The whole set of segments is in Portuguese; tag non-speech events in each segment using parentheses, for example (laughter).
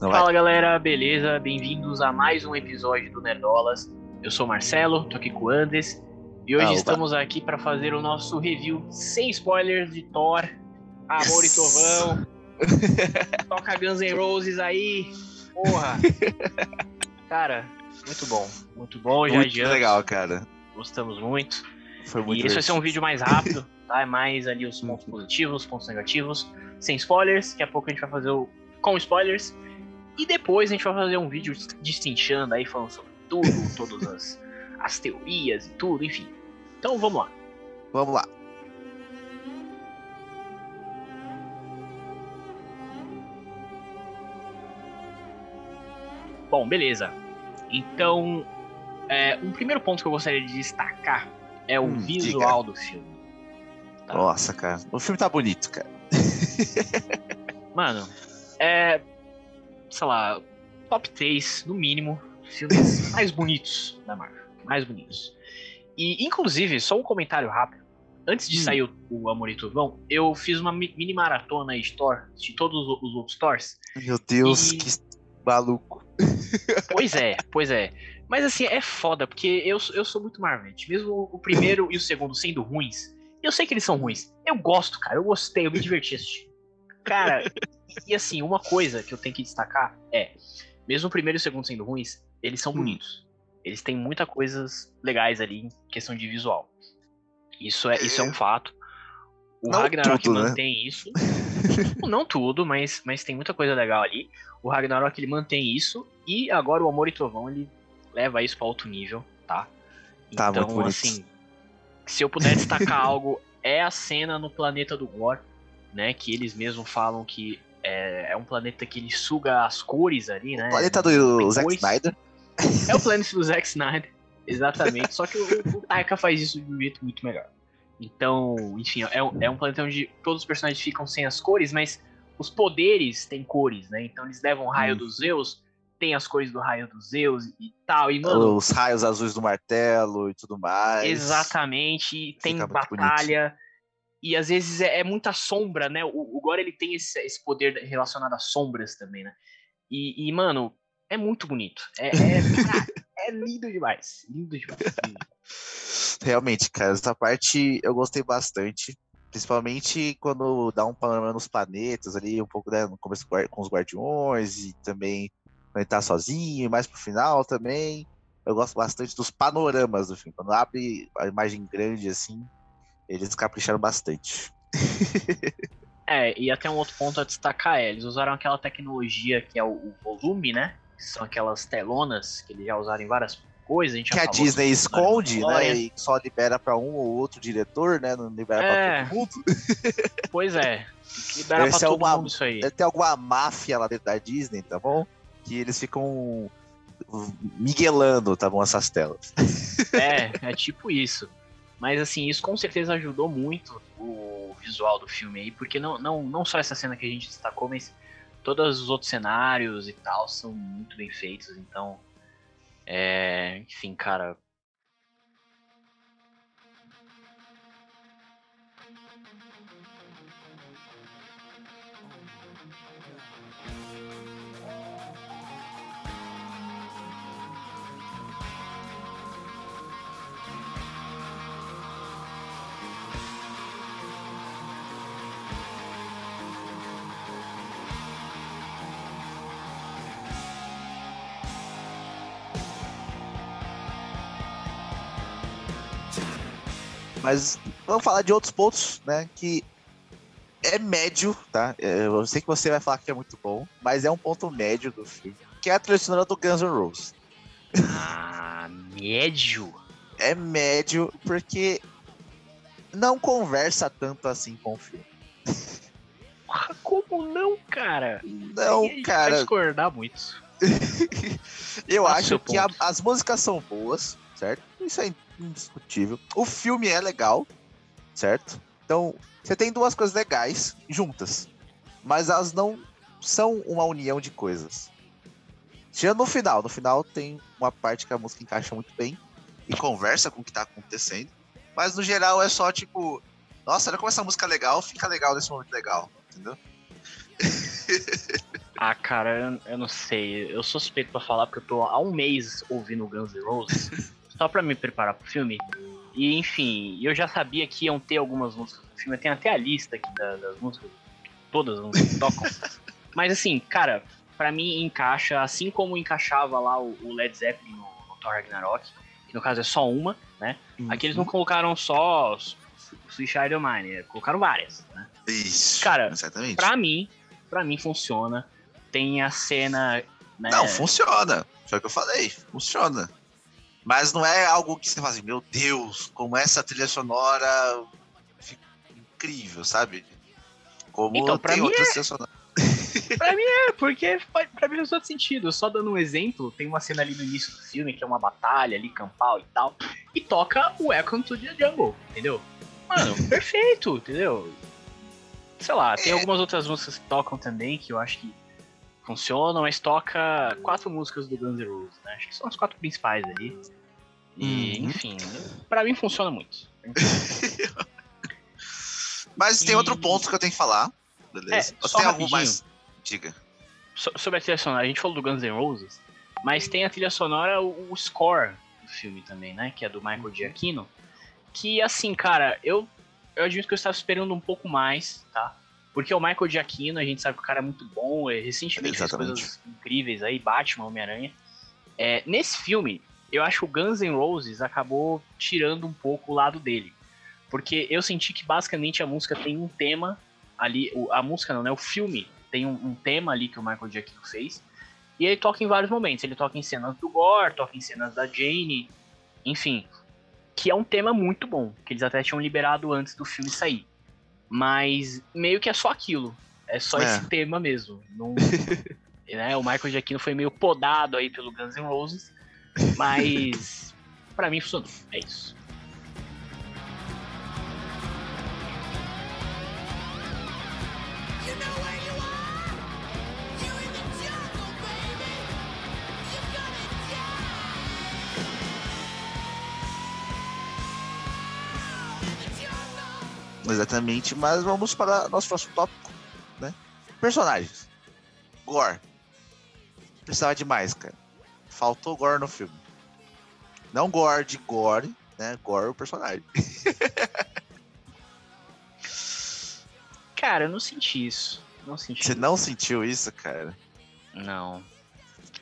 Não Fala vai? galera, beleza? Bem-vindos a mais um episódio do Nerdolas. Eu sou o Marcelo, tô aqui com o Andes e hoje Ah, estamos aqui para fazer o nosso review sem spoilers de Thor, Amor Yes. e Tovão. (laughs) Toca Guns N' Roses aí, porra. (laughs) Cara, muito bom, muito bom, já Muito adianto, legal, cara. gostamos muito. Foi muito e esse vai ser um vídeo mais rápido, tá? É mais ali os pontos positivos, os pontos negativos, sem spoilers. Daqui a pouco a gente vai fazer o com spoilers. E depois a gente vai fazer um vídeo destrinchando aí, falando sobre tudo, (laughs) todas as, as teorias e tudo, enfim. Então vamos lá. Vamos lá. Bom, beleza. Então, é, um primeiro ponto que eu gostaria de destacar é o Hum, visual do filme. Tá. Nossa, cara. O filme tá bonito, cara. (laughs) Mano, é. Sei lá, top 3, no mínimo, filmes (laughs) mais bonitos da Marvel. Mais bonitos. E, inclusive, só um comentário rápido. Antes de Hum. sair o, o Amor e Trovão, eu fiz uma mi- mini maratona de Thor, de todos os, os outros Thors. Meu Deus, E- que maluco. (laughs) Pois é, pois é. Mas assim, é foda, porque eu, sou- eu sou muito Marvete. Mesmo o primeiro e o segundo sendo ruins, eu sei que eles são ruins. Eu gosto, cara. Eu gostei, eu me diverti assistindo. Cara, (laughs) e assim, uma coisa que eu tenho que destacar é: mesmo o primeiro e o segundo sendo ruins, eles são Hum. bonitos. Eles têm muitas coisas legais ali em questão de visual. Isso é, isso é um fato. O Não Ragnarok tudo, né? mantém isso. Não tudo, mas, mas tem muita coisa legal ali. O Ragnarok ele mantém isso. E agora o Amor e Trovão ele leva isso para outro nível, tá? Tá então, assim, se eu puder destacar (laughs) algo, é a cena no planeta do Gore, né? Que eles mesmos falam que é, é um planeta que ele suga as cores ali, né? Planeta do Tem Zack cores. Snyder. É o planeta do Zack Snyder, exatamente. Só que o, o Taika faz isso de um jeito muito melhor. Então, enfim, é, um- é um planeta onde todos os personagens ficam sem as cores, mas os poderes têm cores, né? Então eles levam o raio Hum. dos Zeus, tem as cores do raio dos Zeus e tal. E, mano, Os raios azuis do martelo e tudo mais. Exatamente, tem batalha. E às vezes é, é muita sombra, né? O, o Gore ele tem esse, esse poder relacionado às sombras também, né? E, e, mano, é muito bonito. É, é, é lindo demais. Lindo demais. (laughs) Realmente, cara, essa parte eu gostei bastante. Principalmente quando dá um panorama nos planetas ali, um pouco né, no começo com os guardiões e também quando ele tá sozinho, e mais pro final também. Eu gosto bastante dos panoramas do filme. Quando abre a imagem grande assim, eles capricharam bastante. (laughs) É, e até um outro ponto a destacar é, eles usaram aquela tecnologia que é o, o volume, né? Que são aquelas telonas que eles já usaram em várias coisas. A Que a Disney esconde, né? E só libera pra um ou outro diretor, né? Não libera É. pra todo mundo. (laughs) Pois é. Libera Esse pra é todo mundo isso aí. Deve ter alguma máfia lá dentro da Disney, tá bom? Que eles ficam miguelando, tá bom, essas telas. É, é tipo isso. Mas assim, isso com certeza ajudou muito o visual do filme aí, porque não, não, não só essa cena que a gente destacou, mas todos os outros cenários e tal são muito bem feitos, então. É, enfim, cara. Mas vamos falar de outros pontos, né? Que é médio, tá? É, Eu sei que você vai falar que é muito bom, mas é um ponto médio do filme. Que é a trilha sonora do Guns N' Roses. Ah, médio? É médio porque não conversa tanto assim com o filme. Como não, cara? Não, Aí a gente Vai cara. discordar muito. (laughs) Eu acho que a- as músicas são boas, certo? Isso é indiscutível. O filme é legal, certo? Então, você tem duas coisas legais juntas, mas elas não são uma união de coisas. Tirando no final, no final tem uma parte que a música encaixa muito bem e conversa com o que tá acontecendo, mas no geral é só tipo, nossa, olha como essa música é legal, fica legal nesse momento legal, entendeu? (laughs) Ah, cara, eu, eu não sei. Eu sou suspeito pra falar porque eu tô há um mês ouvindo Guns N' Roses (laughs) só pra me preparar pro filme. E enfim, eu já sabia que iam ter algumas músicas do filme. Tem até a lista aqui das, músicas, todas as músicas que tocam. (laughs) Mas assim, cara, para mim encaixa, assim como encaixava lá o, Led Zeppelin no, no, Thor Ragnarok, que no caso é só uma, né? Uhum. Aqui eles não colocaram só of Mine, colocaram várias, né? Isso, Cara, exatamente. pra mim, pra mim funciona. Tem a cena... Né? Não, funciona. O que eu falei, funciona. Mas não é algo que você fala assim, meu Deus, como essa trilha sonora incrível, sabe? Como então, tem outras é... trilhas sonoras. (laughs) pra mim é, porque pra mim faz todo sentido. Só dando um exemplo, tem uma cena ali no início do filme que é uma batalha ali, campal e tal, e toca o Welcome to the Jungle, entendeu? Mano, perfeito, entendeu? Sei lá, tem é. algumas outras músicas que tocam também que eu acho que funcionam, mas toca quatro músicas do Guns N' Roses, né? Acho que são as quatro principais ali. E, uhum. enfim, pra mim funciona muito. (laughs) mas tem e... outro ponto que eu tenho que falar. Beleza. É, Você tem algo mais. Diga. So, sobre a trilha sonora, a gente falou do Guns N' Roses, mas tem a trilha sonora, o, o score do filme também, né? Que é do Michael Giacchino. Que, assim, cara, eu, eu admito que eu estava esperando um pouco mais, tá? Porque o Michael Giacchino, a gente sabe que o cara é muito bom, recentemente fez coisas incríveis aí, Batman, Homem-Aranha. É, nesse filme, eu acho que o Guns N' Roses acabou tirando um pouco o lado dele. Porque eu senti que basicamente a música tem um tema ali, a música não, né? O filme tem um, um tema ali que o Michael Giacchino fez. E ele toca em vários momentos. Ele toca em cenas do Gore, toca em cenas da Jane, enfim. Que é um tema muito bom, que eles até tinham liberado antes do filme sair. Mas meio que é só aquilo. É só é. esse tema mesmo. Não, (laughs) né, o Michael Giacchino foi meio podado aí pelo Guns N' Roses. Mas para mim funcionou. É isso. Exatamente, mas vamos para nosso próximo tópico, né? Personagens. Gore. Precisava demais, cara. Faltou Gore no filme. Não Gore de Gore, né? Gore o personagem. (laughs) cara, eu não senti isso. Não senti. Você não sentiu isso, cara? Não.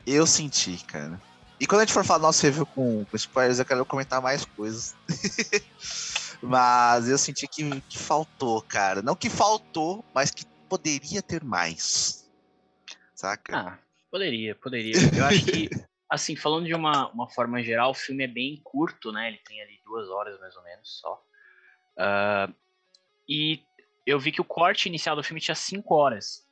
Eu senti, cara. E quando a gente for falar nosso review com, com spoilers, eu quero comentar mais coisas. (laughs) Mas eu senti que, que faltou, cara. Não que faltou, mas que poderia ter mais. Saca? Ah, poderia, poderia. Eu acho que, (laughs) assim, falando de uma, uma forma geral, o filme é bem curto, né? Ele tem ali duas horas mais ou menos só. Uh, e eu vi que o corte inicial do filme tinha cinco horas.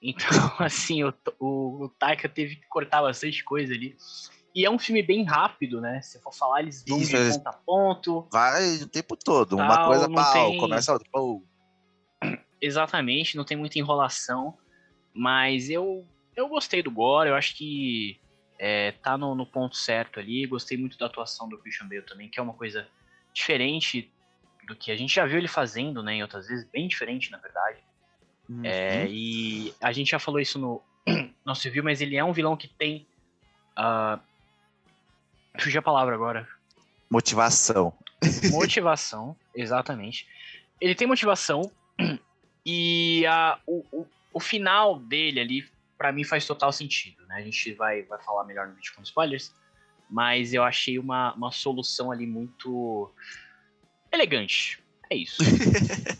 Então, (laughs) assim, o, o, o Taika teve que cortar bastante coisa ali. E é um filme bem rápido, né? Se for falar, eles vão Isso, de ponto a ponto. Vai o tempo todo. Tal, uma coisa pau, tem... começa outra. Pau. (clears throat) Exatamente, não tem muita enrolação. Mas eu, eu gostei do Gore, eu acho que é, tá no, no, ponto certo ali. Gostei muito da atuação do Christian Bale também, que é uma coisa diferente do que a gente já viu ele fazendo, né? Em outras vezes, bem diferente, na verdade. Uhum. É, e a gente já falou isso no (clears throat) nosso review, mas ele é um vilão que tem. Uh, Fugi a palavra agora. Motivação. (laughs) Motivação, exatamente. Ele tem motivação (clears throat) e a, o, o, o final dele ali, para mim, faz total sentido. Né? A gente vai, vai falar melhor no vídeo com spoilers, mas eu achei uma, uma solução ali muito elegante. É isso.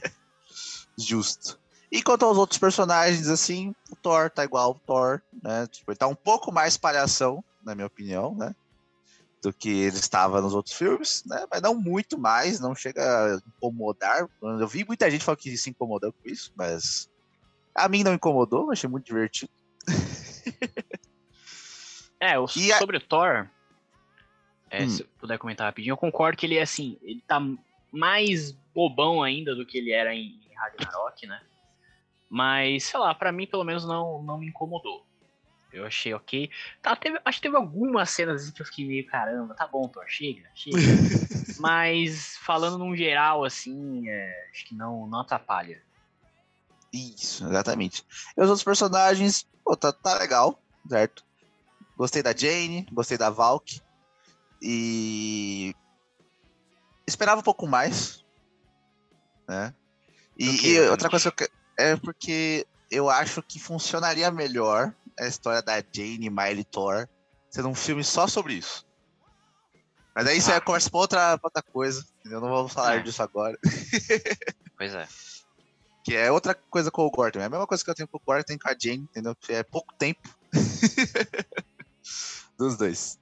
(laughs) Justo. E quanto aos outros personagens, assim, o Thor tá igual o Thor, né? Tipo, ele tá um pouco mais palhação, na minha opinião, né? do que ele estava nos outros filmes, né? Mas não muito mais, não chega a incomodar. Eu vi muita gente falando que se incomodou com isso, mas a mim não incomodou, achei muito divertido. É, o, sobre a... o Thor, é, hum. se eu puder comentar rapidinho, eu concordo que ele é assim, ele tá mais bobão ainda do que ele era em, em Ragnarok, né? Mas, sei lá, para mim pelo menos não, não me incomodou. Eu achei ok. Tá, teve, acho que teve algumas cenas que eu fiquei meio, caramba, tá bom, Thor, chega, chega. (laughs) Mas falando num geral, assim, é, acho que não, não atrapalha. Isso, exatamente. E os outros personagens, pô, tá, tá legal, certo? Gostei da Jane, gostei da Valk. E. Esperava um pouco mais. Né? E, e outra coisa que eu, é porque eu acho que funcionaria melhor a história da Jane, Miley Thor, sendo um filme só sobre isso. Mas aí isso ah. é conversa pra outra, pra outra coisa. Entendeu? Não vamos falar é. disso agora. Pois é. (laughs) Que é outra coisa com o Gordon. É a mesma coisa que eu tenho com o Gordon, tem com a Jane, entendeu? É pouco tempo. (laughs) Dos dois.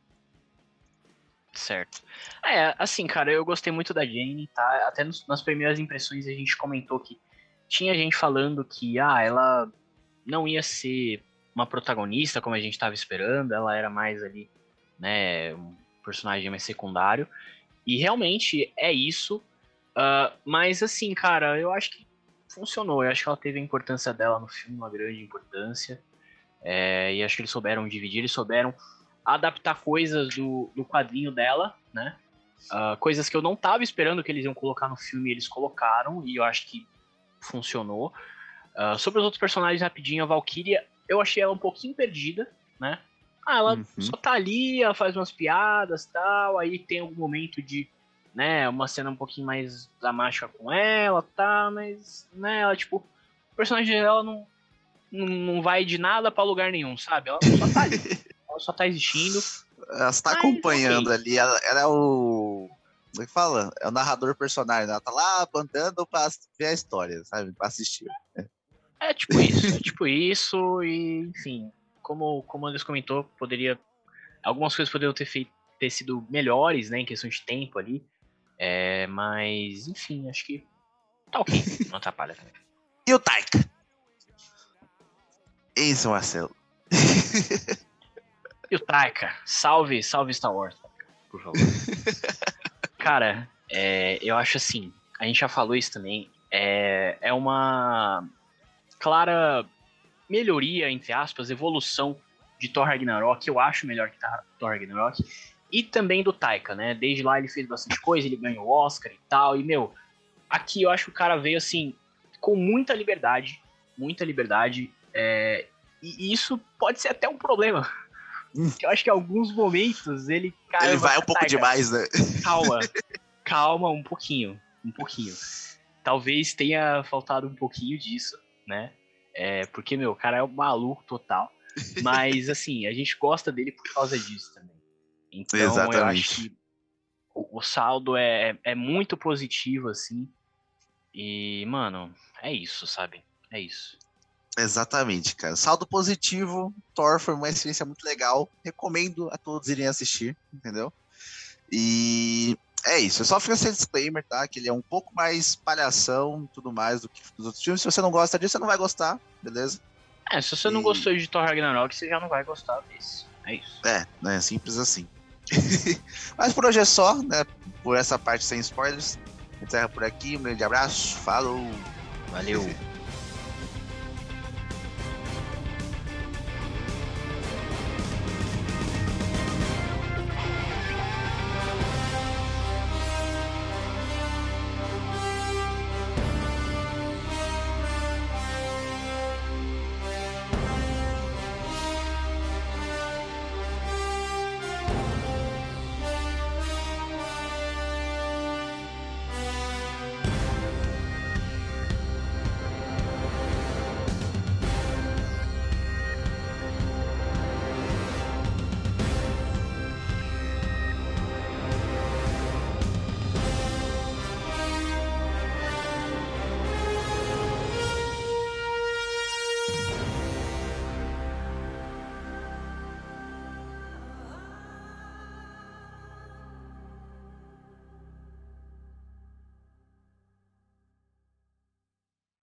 Certo. É, assim, cara, eu gostei muito da Jane, tá? Até nos, nas primeiras impressões a gente comentou que tinha gente falando que, ah, ela não ia ser uma protagonista como a gente estava esperando, ela era mais ali, né, um personagem mais secundário. E realmente é isso. Uh, mas assim, cara, eu acho que funcionou. Eu acho que ela teve a importância dela no filme, uma grande importância. É, e acho que eles souberam dividir, eles souberam adaptar coisas do, do quadrinho dela, né? Uh, coisas que eu não tava esperando que eles iam colocar no filme, eles colocaram, e eu acho que funcionou. Uh, sobre os outros personagens, rapidinho, a Valkyria, eu achei ela um pouquinho perdida, né? Ah, ela uhum. só tá ali, ela faz umas piadas tal, aí tem algum momento de, né, uma cena um pouquinho mais dramática com ela, tá, mas, né, ela, tipo, o personagem dela não, não vai de nada para lugar nenhum, sabe? Ela só tá ali. (laughs) ela só tá existindo. Ela está acompanhando okay. ali, ela, ela, é o. Como é que fala? É o narrador personagem, ela tá lá andando pra ver a história, sabe? Pra assistir. É, é tipo isso, é tipo isso, e enfim, como, como o Anderson comentou, poderia. Algumas coisas poderiam ter, feito, ter sido melhores, né, em questão de tempo ali. É, mas, enfim, acho que tá ok, (laughs) não atrapalha também. E o Taika? Isso, Marcelo. e o Taika? Salve, salve Star Wars, por favor. (laughs) Cara, é, eu acho assim, a gente já falou isso também, é, é uma clara melhoria, entre aspas, evolução de Thor Ragnarok, eu acho melhor que Thor Ragnarok, e também do Taika, né? Desde lá ele fez bastante coisa, ele ganhou o Oscar e tal, e meu, aqui eu acho que o cara veio assim, com muita liberdade, muita liberdade, é, e isso pode ser até um problema. Hum. Eu acho que em alguns momentos ele. Cara, ele vai um pouco demais, né? Calma. (laughs) calma, um pouquinho. Um pouquinho. Talvez tenha faltado um pouquinho disso, né? É, porque, meu, o cara é um maluco total. (laughs) Mas, assim, a gente gosta dele por causa disso também. Então, Exatamente. eu acho que o, o saldo é, é muito positivo, assim. E, mano, é isso, sabe? É isso. Exatamente, cara. Saldo positivo, Thor foi uma experiência muito legal. Recomendo a todos irem assistir, entendeu? E é isso. Eu só fiz esse disclaimer, tá? Que ele é um pouco mais palhação e tudo mais do que dos outros filmes. Se você não gosta disso, você não vai gostar, beleza? É, se você e... não gostou de Thor Ragnarok, você já não vai gostar desse. É isso. É, é simples assim. (laughs) Mas por hoje é só, né? Por essa parte sem spoilers. Encerra por aqui. Um grande abraço. Falou. Valeu. (laughs)